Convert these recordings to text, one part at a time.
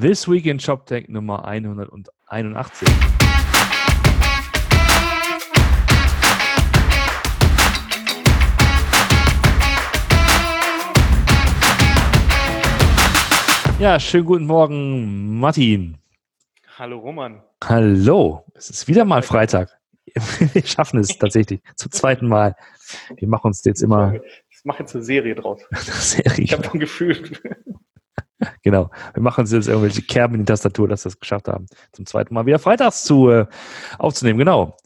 This Week in ShopTech Nummer 181. Ja, schönen guten Morgen, Martin. Hallo Roman. Hallo, es ist wieder mal Freitag. Wir schaffen es tatsächlich zum zweiten Mal. Wir machen uns jetzt immer. Ich mache jetzt eine Serie draus. Eine Serie. Ich habe ein Gefühl. Genau. Wir machen jetzt irgendwelche Kerben in die Tastatur, dass wir es geschafft haben, zum zweiten Mal wieder freitags zu äh, aufzunehmen. Genau.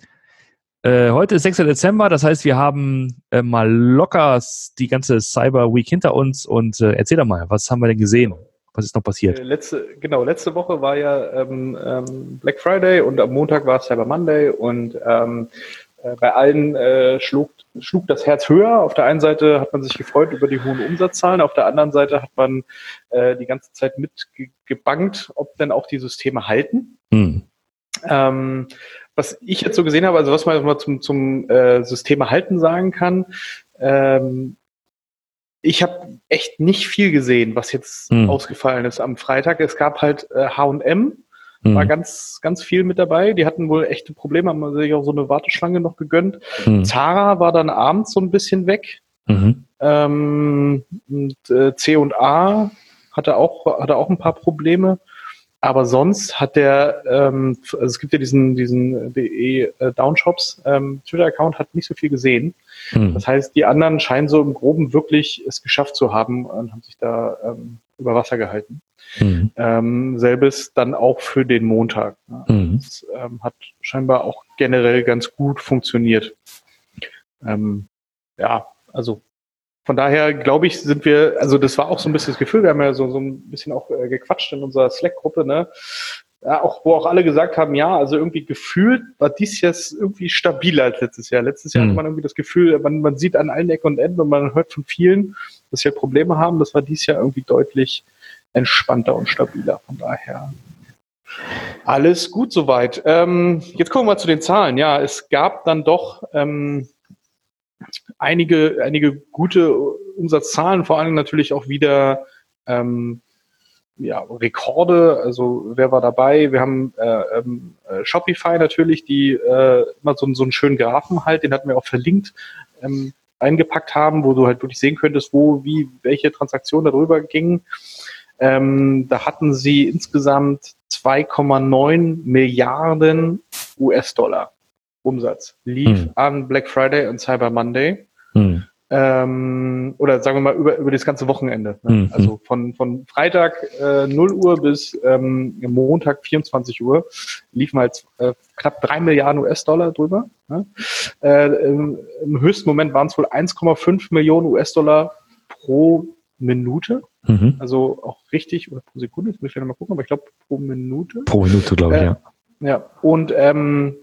Äh, heute ist 6. Dezember, das heißt, wir haben äh, mal locker die ganze Cyber Week hinter uns und äh, erzähl doch mal, was haben wir denn gesehen? Was ist noch passiert? Äh, letzte, genau, letzte Woche war ja ähm, ähm, Black Friday und am Montag war Cyber Monday und ähm, äh, bei allen äh, schlug, schlug das Herz höher. Auf der einen Seite hat man sich gefreut über die hohen Umsatzzahlen, auf der anderen Seite hat man äh, die ganze Zeit mitgebankt, ob denn auch die Systeme halten. Hm. Ähm, was ich jetzt so gesehen habe, also was man mal zum, zum äh, Systeme halten sagen kann, ähm, ich habe echt nicht viel gesehen, was jetzt hm. ausgefallen ist am Freitag. Es gab halt äh, H&M, hm. war ganz, ganz viel mit dabei. Die hatten wohl echte Probleme, haben sich auch so eine Warteschlange noch gegönnt. Hm. Zara war dann abends so ein bisschen weg. Mhm. Ähm, und äh, C&A hatte auch, hatte auch ein paar Probleme. Aber sonst hat der, ähm, also es gibt ja diesen, diesen DE äh, Downshops ähm, Twitter-Account, hat nicht so viel gesehen. Hm. Das heißt, die anderen scheinen so im Groben wirklich es geschafft zu haben und haben sich da ähm, über Wasser gehalten. Hm. Ähm, selbes dann auch für den Montag. Ne? Hm. Das ähm, hat scheinbar auch generell ganz gut funktioniert. Ähm, ja, also von daher glaube ich, sind wir, also das war auch so ein bisschen das Gefühl, wir haben ja so, so ein bisschen auch äh, gequatscht in unserer Slack-Gruppe, ne? Ja, auch, wo auch alle gesagt haben, ja, also irgendwie gefühlt war dies jetzt irgendwie stabiler als letztes Jahr. Letztes Jahr mhm. hatte man irgendwie das Gefühl, man, man sieht an allen Ecken und Enden und man hört von vielen, dass sie halt Probleme haben. Das war dies Jahr irgendwie deutlich entspannter und stabiler. Von daher alles gut soweit. Ähm, jetzt kommen wir mal zu den Zahlen. Ja, es gab dann doch ähm, einige, einige gute Umsatzzahlen, vor allem natürlich auch wieder ähm, ja, Rekorde. Also wer war dabei? Wir haben äh, ähm, äh, Shopify natürlich, die äh, immer so, so einen schönen Graphen halt, den hatten wir auch verlinkt, ähm, eingepackt haben, wo du halt wirklich sehen könntest, wo, wie, welche Transaktionen darüber gingen. Ähm, da hatten sie insgesamt 2,9 Milliarden US-Dollar. Umsatz lief hm. an Black Friday und Cyber Monday. Hm. Ähm, oder sagen wir mal über, über das ganze Wochenende. Ne? Hm. Also von, von Freitag äh, 0 Uhr bis ähm, Montag 24 Uhr liefen halt äh, knapp drei Milliarden US-Dollar drüber. Ne? Äh, im, Im höchsten Moment waren es wohl 1,5 Millionen US-Dollar pro Minute. Mhm. Also auch richtig, oder pro Sekunde, das muss ich mal gucken, aber ich glaube pro Minute. Pro Minute, glaube ich, äh, ja. Ja, und ähm,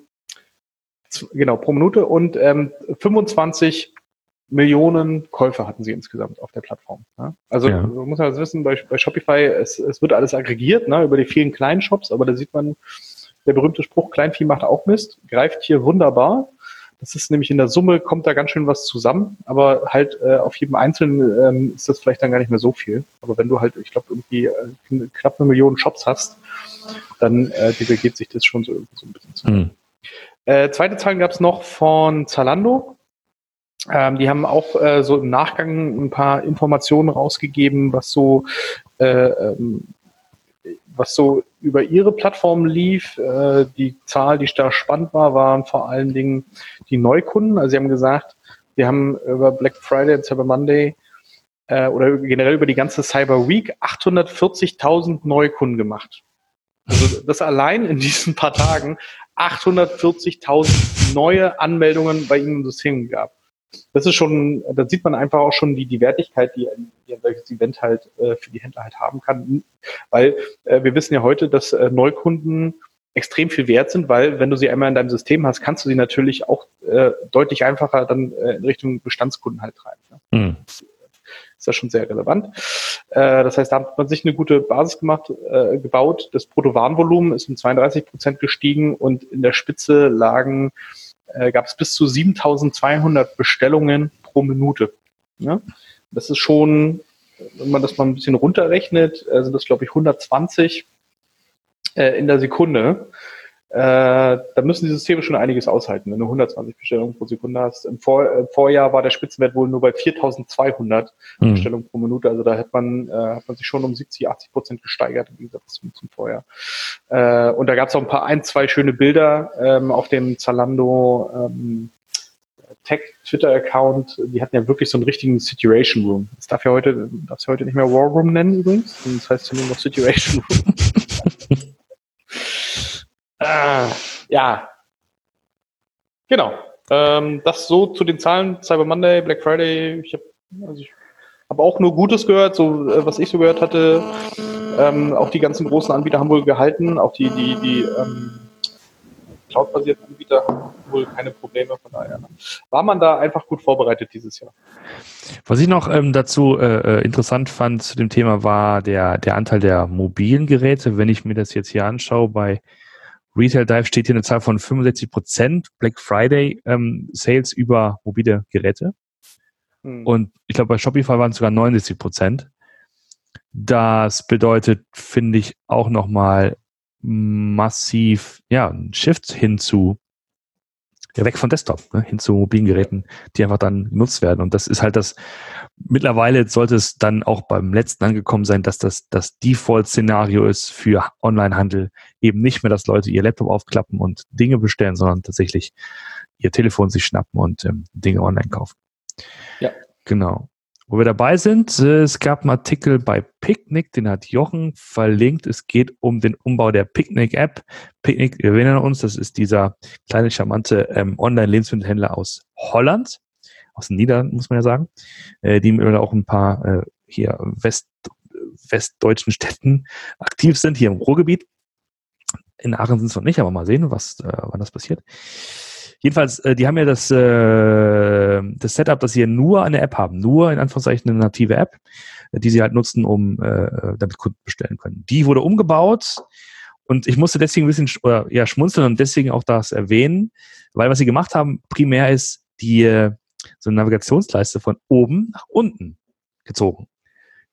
genau, pro Minute und ähm, 25 Millionen Käufer hatten sie insgesamt auf der Plattform. Ne? Also ja. man muss ja also wissen, bei, bei Shopify, es, es wird alles aggregiert ne, über die vielen kleinen Shops, aber da sieht man, der berühmte Spruch, Kleinvieh macht auch Mist, greift hier wunderbar. Das ist nämlich in der Summe, kommt da ganz schön was zusammen, aber halt äh, auf jedem Einzelnen ähm, ist das vielleicht dann gar nicht mehr so viel. Aber wenn du halt, ich glaube, irgendwie äh, knapp eine Million Shops hast, dann äh, divergiert sich das schon so, so ein bisschen zu. Mhm. Äh, zweite Zahlen gab es noch von Zalando. Ähm, die haben auch äh, so im Nachgang ein paar Informationen rausgegeben, was so, äh, ähm, was so über ihre Plattform lief. Äh, die Zahl, die da spannend war, waren vor allen Dingen die Neukunden. Also sie haben gesagt, wir haben über Black Friday und Cyber Monday äh, oder generell über die ganze Cyber Week 840.000 Neukunden gemacht. Also das allein in diesen paar Tagen 840.000 neue Anmeldungen bei ihnen im System gab. Das ist schon, da sieht man einfach auch schon die, die Wertigkeit, die ein, die ein solches Event halt äh, für die Händler halt haben kann. Weil äh, wir wissen ja heute, dass äh, Neukunden extrem viel wert sind, weil wenn du sie einmal in deinem System hast, kannst du sie natürlich auch äh, deutlich einfacher dann äh, in Richtung Bestandskunden halt treiben. Ne? Mhm ist das schon sehr relevant. Äh, das heißt, da hat man sich eine gute Basis gemacht, äh, gebaut. Das Bruttowarenvolumen ist um 32 Prozent gestiegen und in der Spitze lagen, äh, gab es bis zu 7200 Bestellungen pro Minute. Ja? Das ist schon, wenn man das mal ein bisschen runterrechnet, äh, sind das, glaube ich, 120 äh, in der Sekunde. Äh, da müssen die Systeme schon einiges aushalten, wenn du 120 Bestellungen pro Sekunde hast. Im, Vor im Vorjahr war der Spitzenwert wohl nur bei 4200 mhm. Bestellungen pro Minute. Also da hat man, äh, hat man sich schon um 70, 80 Prozent gesteigert im Gegensatz zum, zum Vorjahr. Äh, und da gab es auch ein paar, ein, zwei schöne Bilder ähm, auf dem Zalando ähm, Tech Twitter-Account. Die hatten ja wirklich so einen richtigen Situation Room. Das darf ja heute, darf ja heute nicht mehr War Room nennen übrigens. Das heißt nur noch Situation Room. Äh, ja. Genau. Ähm, das so zu den Zahlen Cyber Monday, Black Friday. Ich habe also hab auch nur Gutes gehört, so äh, was ich so gehört hatte. Ähm, auch die ganzen großen Anbieter haben wohl gehalten, auch die, die, die ähm, Cloud-basierten Anbieter haben wohl keine Probleme. Von daher war man da einfach gut vorbereitet dieses Jahr. Was ich noch ähm, dazu äh, äh interessant fand zu dem Thema war der, der Anteil der mobilen Geräte. Wenn ich mir das jetzt hier anschaue bei Retail Dive steht hier eine Zahl von 65 Prozent Black Friday ähm, Sales über mobile Geräte. Hm. Und ich glaube, bei Shopify waren es sogar 69 Prozent. Das bedeutet, finde ich, auch nochmal massiv, ja, ein Shift hin zu ja, weg von Desktop, ne, hin zu mobilen Geräten, die einfach dann genutzt werden. Und das ist halt das, mittlerweile sollte es dann auch beim letzten angekommen sein, dass das das Default-Szenario ist für Onlinehandel. Eben nicht mehr, dass Leute ihr Laptop aufklappen und Dinge bestellen, sondern tatsächlich ihr Telefon sich schnappen und ähm, Dinge online kaufen. Ja. Genau. Wo wir dabei sind, äh, es gab einen Artikel bei Picnic, den hat Jochen verlinkt. Es geht um den Umbau der Picnic-App. Picnic, wir erinnern uns, das ist dieser kleine, charmante ähm, Online-Lebensmittelhändler aus Holland, aus den Niederlanden, muss man ja sagen, äh, die auch ein paar äh, hier West, westdeutschen Städten aktiv sind, hier im Ruhrgebiet. In Aachen sind es noch nicht, aber mal sehen, was, äh, wann das passiert. Jedenfalls, äh, die haben ja das, äh, das Setup, dass sie ja nur eine App haben, nur in Anführungszeichen eine native App, die sie halt nutzen, um äh, damit Kunden bestellen können. Die wurde umgebaut und ich musste deswegen ein bisschen oder, ja, schmunzeln und deswegen auch das erwähnen, weil was sie gemacht haben, primär ist die äh, so eine Navigationsleiste von oben nach unten gezogen.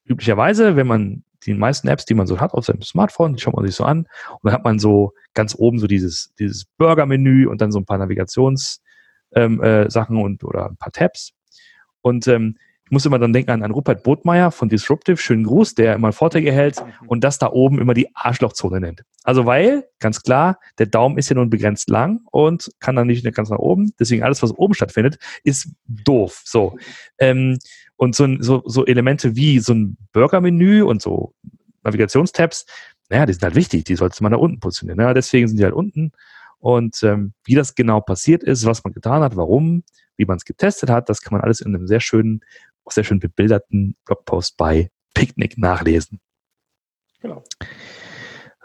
Üblicherweise, wenn man die meisten Apps, die man so hat auf seinem Smartphone, die schaut man sich so an und dann hat man so ganz oben so dieses, dieses Burger-Menü und dann so ein paar Navigationssachen ähm, äh, und oder ein paar Tabs. Und ähm, ich muss immer dann denken an, an Rupert Botmeier von Disruptive, schönen Gruß, der immer Vorträge hält mhm. und das da oben immer die Arschlochzone nennt. Also weil, ganz klar, der Daumen ist ja nun begrenzt lang und kann dann nicht ganz nach oben. Deswegen alles, was oben stattfindet, ist doof. So. Ähm, und so, so, so Elemente wie so ein Burger-Menü und so Navigationstabs, naja, die sind halt wichtig, die sollte man da unten positionieren. Ja, deswegen sind die halt unten. Und ähm, wie das genau passiert ist, was man getan hat, warum, wie man es getestet hat, das kann man alles in einem sehr schönen, auch sehr schön bebilderten Blogpost bei Picnic nachlesen. Genau.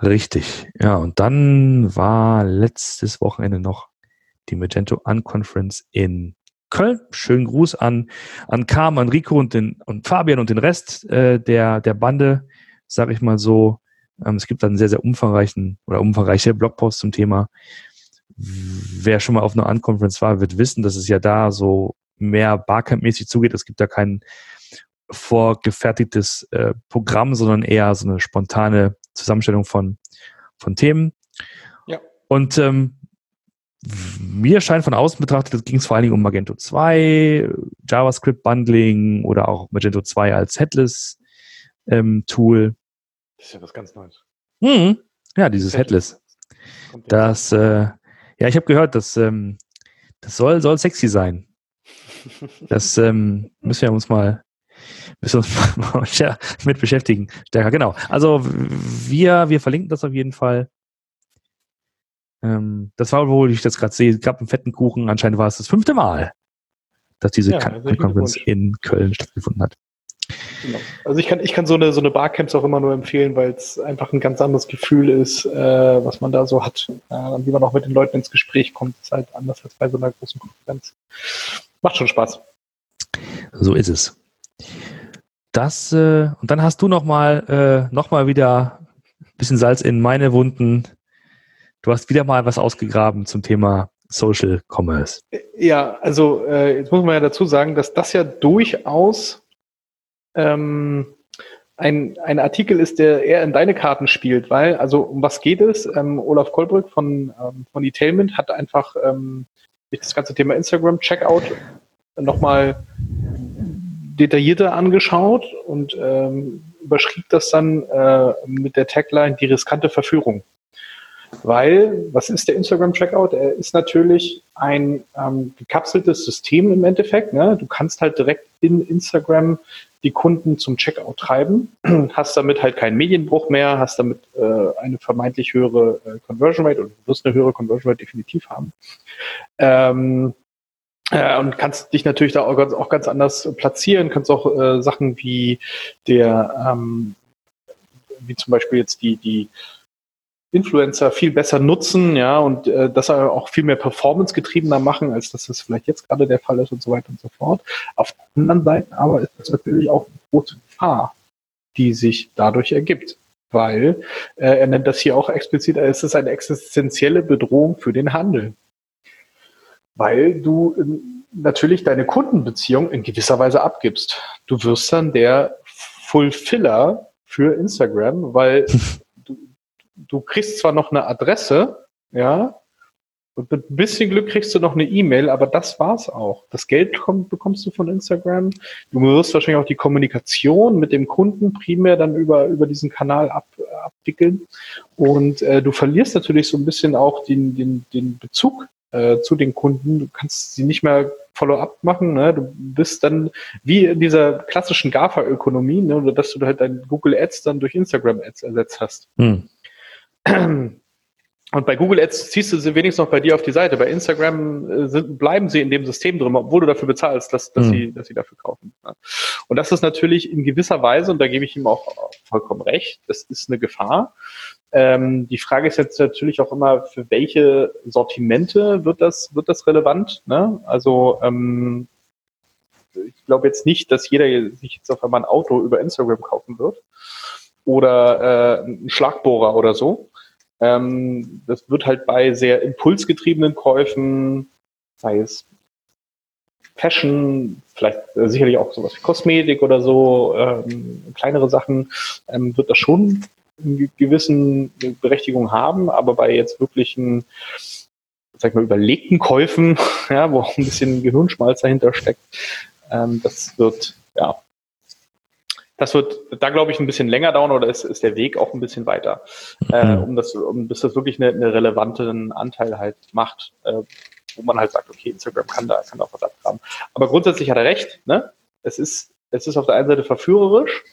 Richtig. Ja, und dann war letztes Wochenende noch die Magento Unconference in Köln. Schönen Gruß an, an Carm, an Rico und, den, und Fabian und den Rest äh, der, der Bande, sag ich mal so. Ähm, es gibt einen sehr, sehr umfangreichen oder umfangreiche Blogpost zum Thema. Wer schon mal auf einer Unconference war, wird wissen, dass es ja da so mehr Barcamp-mäßig zugeht. Es gibt da kein vorgefertigtes äh, Programm, sondern eher so eine spontane Zusammenstellung von, von Themen. Ja. Und ähm, mir scheint von außen betrachtet, ging es vor allen Dingen um Magento 2, JavaScript Bundling oder auch Magento 2 als Headless ähm, Tool. Das ist ja was ganz Neues. Mhm. Ja, dieses Headless. Das, äh, ja, ich habe gehört, dass ähm, das soll, soll sexy sein. Das ähm, müssen wir uns mal müssen uns mal mit beschäftigen. Stärker, genau. Also wir, wir verlinken das auf jeden Fall. Ähm, das war, wo ich das gerade sehe, es gab einen fetten Kuchen. Anscheinend war es das fünfte Mal, dass diese ja, Conference in Köln stattgefunden hat. Genau. Also ich kann, ich kann so eine, so eine Barcamps auch immer nur empfehlen, weil es einfach ein ganz anderes Gefühl ist, äh, was man da so hat. Äh, wie man auch mit den Leuten ins Gespräch kommt, ist halt anders als bei so einer großen Konferenz. Macht schon Spaß. So ist es. Das, äh, und dann hast du nochmal äh, noch mal wieder ein bisschen Salz in meine Wunden Du hast wieder mal was ausgegraben zum Thema Social Commerce. Ja, also äh, jetzt muss man ja dazu sagen, dass das ja durchaus ähm, ein, ein Artikel ist, der eher in deine Karten spielt, weil, also um was geht es? Ähm, Olaf Kolbrück von, ähm, von Etailment hat einfach ähm, sich das ganze Thema Instagram-Checkout nochmal detaillierter angeschaut und ähm, überschrieb das dann äh, mit der Tagline die riskante Verführung. Weil, was ist der Instagram-Checkout? Er ist natürlich ein ähm, gekapseltes System im Endeffekt. Ne? Du kannst halt direkt in Instagram die Kunden zum Checkout treiben, hast damit halt keinen Medienbruch mehr, hast damit äh, eine vermeintlich höhere äh, Conversion Rate oder du wirst eine höhere Conversion Rate definitiv haben. Ähm, äh, und kannst dich natürlich da auch ganz, auch ganz anders platzieren, kannst auch äh, Sachen wie der, ähm, wie zum Beispiel jetzt die, die Influencer viel besser nutzen, ja, und äh, das auch viel mehr performance-getriebener machen, als dass das vielleicht jetzt gerade der Fall ist und so weiter und so fort. Auf der anderen Seite aber ist das natürlich auch eine große Gefahr, die sich dadurch ergibt. Weil äh, er nennt das hier auch explizit, es ist eine existenzielle Bedrohung für den Handel weil du ähm, natürlich deine Kundenbeziehung in gewisser Weise abgibst. Du wirst dann der Fulfiller für Instagram, weil du, kriegst zwar noch eine Adresse, ja, und mit ein bisschen Glück kriegst du noch eine E-Mail, aber das war's auch. Das Geld kommt, bekommst du von Instagram. Du wirst wahrscheinlich auch die Kommunikation mit dem Kunden primär dann über, über diesen Kanal ab, abwickeln. Und äh, du verlierst natürlich so ein bisschen auch den, den, den Bezug äh, zu den Kunden. Du kannst sie nicht mehr Follow-up machen. Ne? Du bist dann wie in dieser klassischen GAFA-Ökonomie, ne? dass du halt dein Google Ads dann durch Instagram Ads ersetzt hast. Hm. Und bei Google Ads ziehst du sie wenigstens noch bei dir auf die Seite. Bei Instagram äh, sind, bleiben sie in dem System drin, obwohl du dafür bezahlst, dass, dass, mhm. sie, dass sie dafür kaufen. Und das ist natürlich in gewisser Weise, und da gebe ich ihm auch vollkommen recht, das ist eine Gefahr. Ähm, die Frage ist jetzt natürlich auch immer, für welche Sortimente wird das, wird das relevant? Ne? Also ähm, ich glaube jetzt nicht, dass jeder sich jetzt auf einmal ein Auto über Instagram kaufen wird oder äh, ein Schlagbohrer oder so. Ähm, das wird halt bei sehr impulsgetriebenen Käufen, sei es Fashion, vielleicht äh, sicherlich auch sowas wie Kosmetik oder so, ähm, kleinere Sachen, ähm, wird das schon eine gewissen Berechtigung haben, aber bei jetzt wirklichen, sag ich mal, überlegten Käufen, ja, wo auch ein bisschen Gehirnschmalz dahinter steckt, ähm, das wird, das wird da, glaube ich, ein bisschen länger dauern oder ist, ist der Weg auch ein bisschen weiter, äh, mhm. um das, um, bis das wirklich einen eine relevanten Anteil halt macht, äh, wo man halt sagt, okay, Instagram kann da, kann da auch was abgraben. Aber grundsätzlich hat er recht, ne? Es ist, es ist auf der einen Seite verführerisch,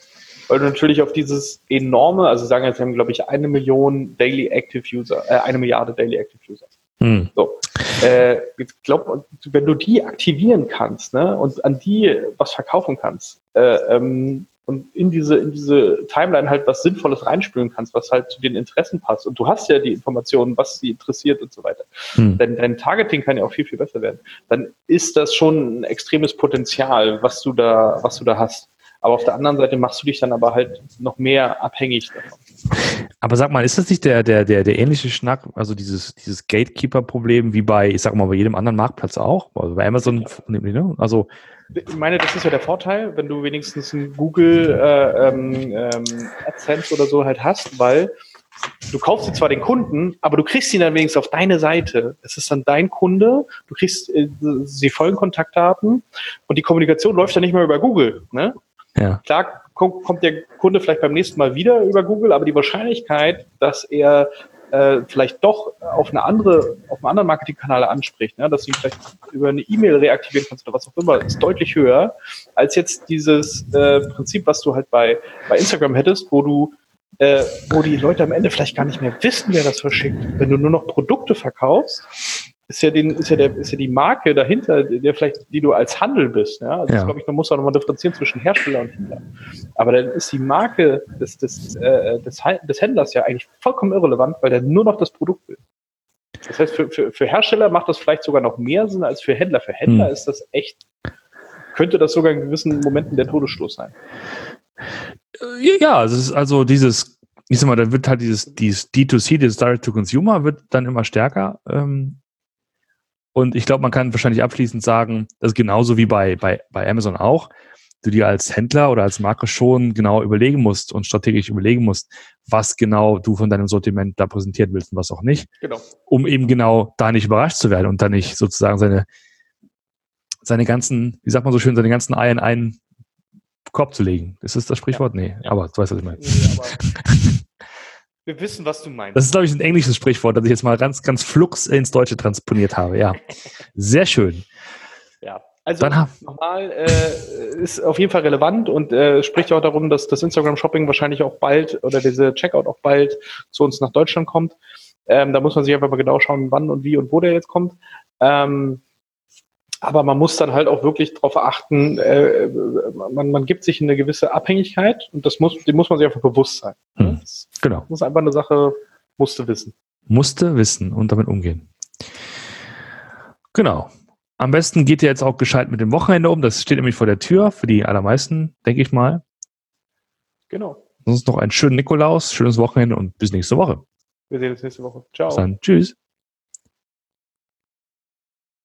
weil du natürlich auf dieses enorme, also sagen jetzt, wir haben, glaube ich, eine Million Daily Active User, äh, eine Milliarde Daily Active User. Hm. So. Äh, ich glaube, wenn du die aktivieren kannst ne, und an die was verkaufen kannst, äh, ähm, und in diese, in diese Timeline halt was Sinnvolles reinspülen kannst, was halt zu den Interessen passt. Und du hast ja die Informationen, was sie interessiert und so weiter. Hm. Dein, dein Targeting kann ja auch viel, viel besser werden. Dann ist das schon ein extremes Potenzial, was du da, was du da hast. Aber auf der anderen Seite machst du dich dann aber halt noch mehr abhängig davon. Aber sag mal, ist das nicht der, der, der, der ähnliche Schnack, also dieses, dieses Gatekeeper-Problem wie bei, ich sag mal, bei jedem anderen Marktplatz auch? Also bei Amazon, ne? also ich meine, das ist ja der Vorteil, wenn du wenigstens ein Google äh, ähm, ähm, AdSense oder so halt hast, weil du kaufst dir zwar den Kunden, aber du kriegst ihn dann wenigstens auf deine Seite. Es ist dann dein Kunde, du kriegst äh, die vollen Kontaktdaten und die Kommunikation läuft dann nicht mehr über Google. Ne? Ja. Klar kommt der Kunde vielleicht beim nächsten Mal wieder über Google, aber die Wahrscheinlichkeit, dass er äh, vielleicht doch auf eine andere, auf einen anderen Marketingkanal anspricht, ne, dass du ihn vielleicht über eine E-Mail reaktivieren kannst oder was auch immer, ist deutlich höher als jetzt dieses äh, Prinzip, was du halt bei, bei Instagram hättest, wo du äh, wo die Leute am Ende vielleicht gar nicht mehr wissen, wer das verschickt. Wenn du nur noch Produkte verkaufst, ist ja, den, ist ja, der, ist ja die Marke dahinter, der vielleicht, die du als Handel bist. Ja? Also ja. glaube ich, man muss auch nochmal differenzieren zwischen Hersteller und Händler. Aber dann ist die Marke des, des, äh, des, des Händlers ja eigentlich vollkommen irrelevant, weil der nur noch das Produkt will. Das heißt, für, für, für Hersteller macht das vielleicht sogar noch mehr Sinn als für Händler. Für Händler hm. ist das echt, könnte das sogar in gewissen Momenten der Todesstoß sein. Ja, es ist also dieses, ich sag mal, da wird halt dieses, dieses D2C, dieses Direct to Consumer, wird dann immer stärker. Ähm, und ich glaube, man kann wahrscheinlich abschließend sagen, das ist genauso wie bei, bei, bei Amazon auch. du dir als Händler oder als Marke schon genau überlegen musst und strategisch überlegen musst, was genau du von deinem Sortiment da präsentieren willst und was auch nicht. Genau. Um eben genau da nicht überrascht zu werden und da nicht sozusagen seine, seine ganzen, wie sagt man so schön, seine ganzen Eier in einen Korb zu legen. Ist das das Sprichwort? Ja. Nee, aber du weißt, was ich meine. Nee, wir wissen, was du meinst. Das ist, glaube ich, ein englisches Sprichwort, das ich jetzt mal ganz, ganz flux ins Deutsche transponiert habe. Ja, sehr schön. Ja, also nochmal, äh, ist auf jeden Fall relevant und äh, spricht auch darum, dass das Instagram-Shopping wahrscheinlich auch bald oder diese Checkout auch bald zu uns nach Deutschland kommt. Ähm, da muss man sich einfach mal genau schauen, wann und wie und wo der jetzt kommt. Ähm, aber man muss dann halt auch wirklich darauf achten, äh, man, man gibt sich eine gewisse Abhängigkeit und das muss, dem muss man sich einfach bewusst sein. Hm, das genau. muss einfach eine Sache, musste wissen. Musste wissen und damit umgehen. Genau. Am besten geht ihr jetzt auch gescheit mit dem Wochenende um. Das steht nämlich vor der Tür für die allermeisten, denke ich mal. Genau. Sonst noch einen schönen Nikolaus, schönes Wochenende und bis nächste Woche. Wir sehen uns nächste Woche. Ciao. Bis dann. Tschüss.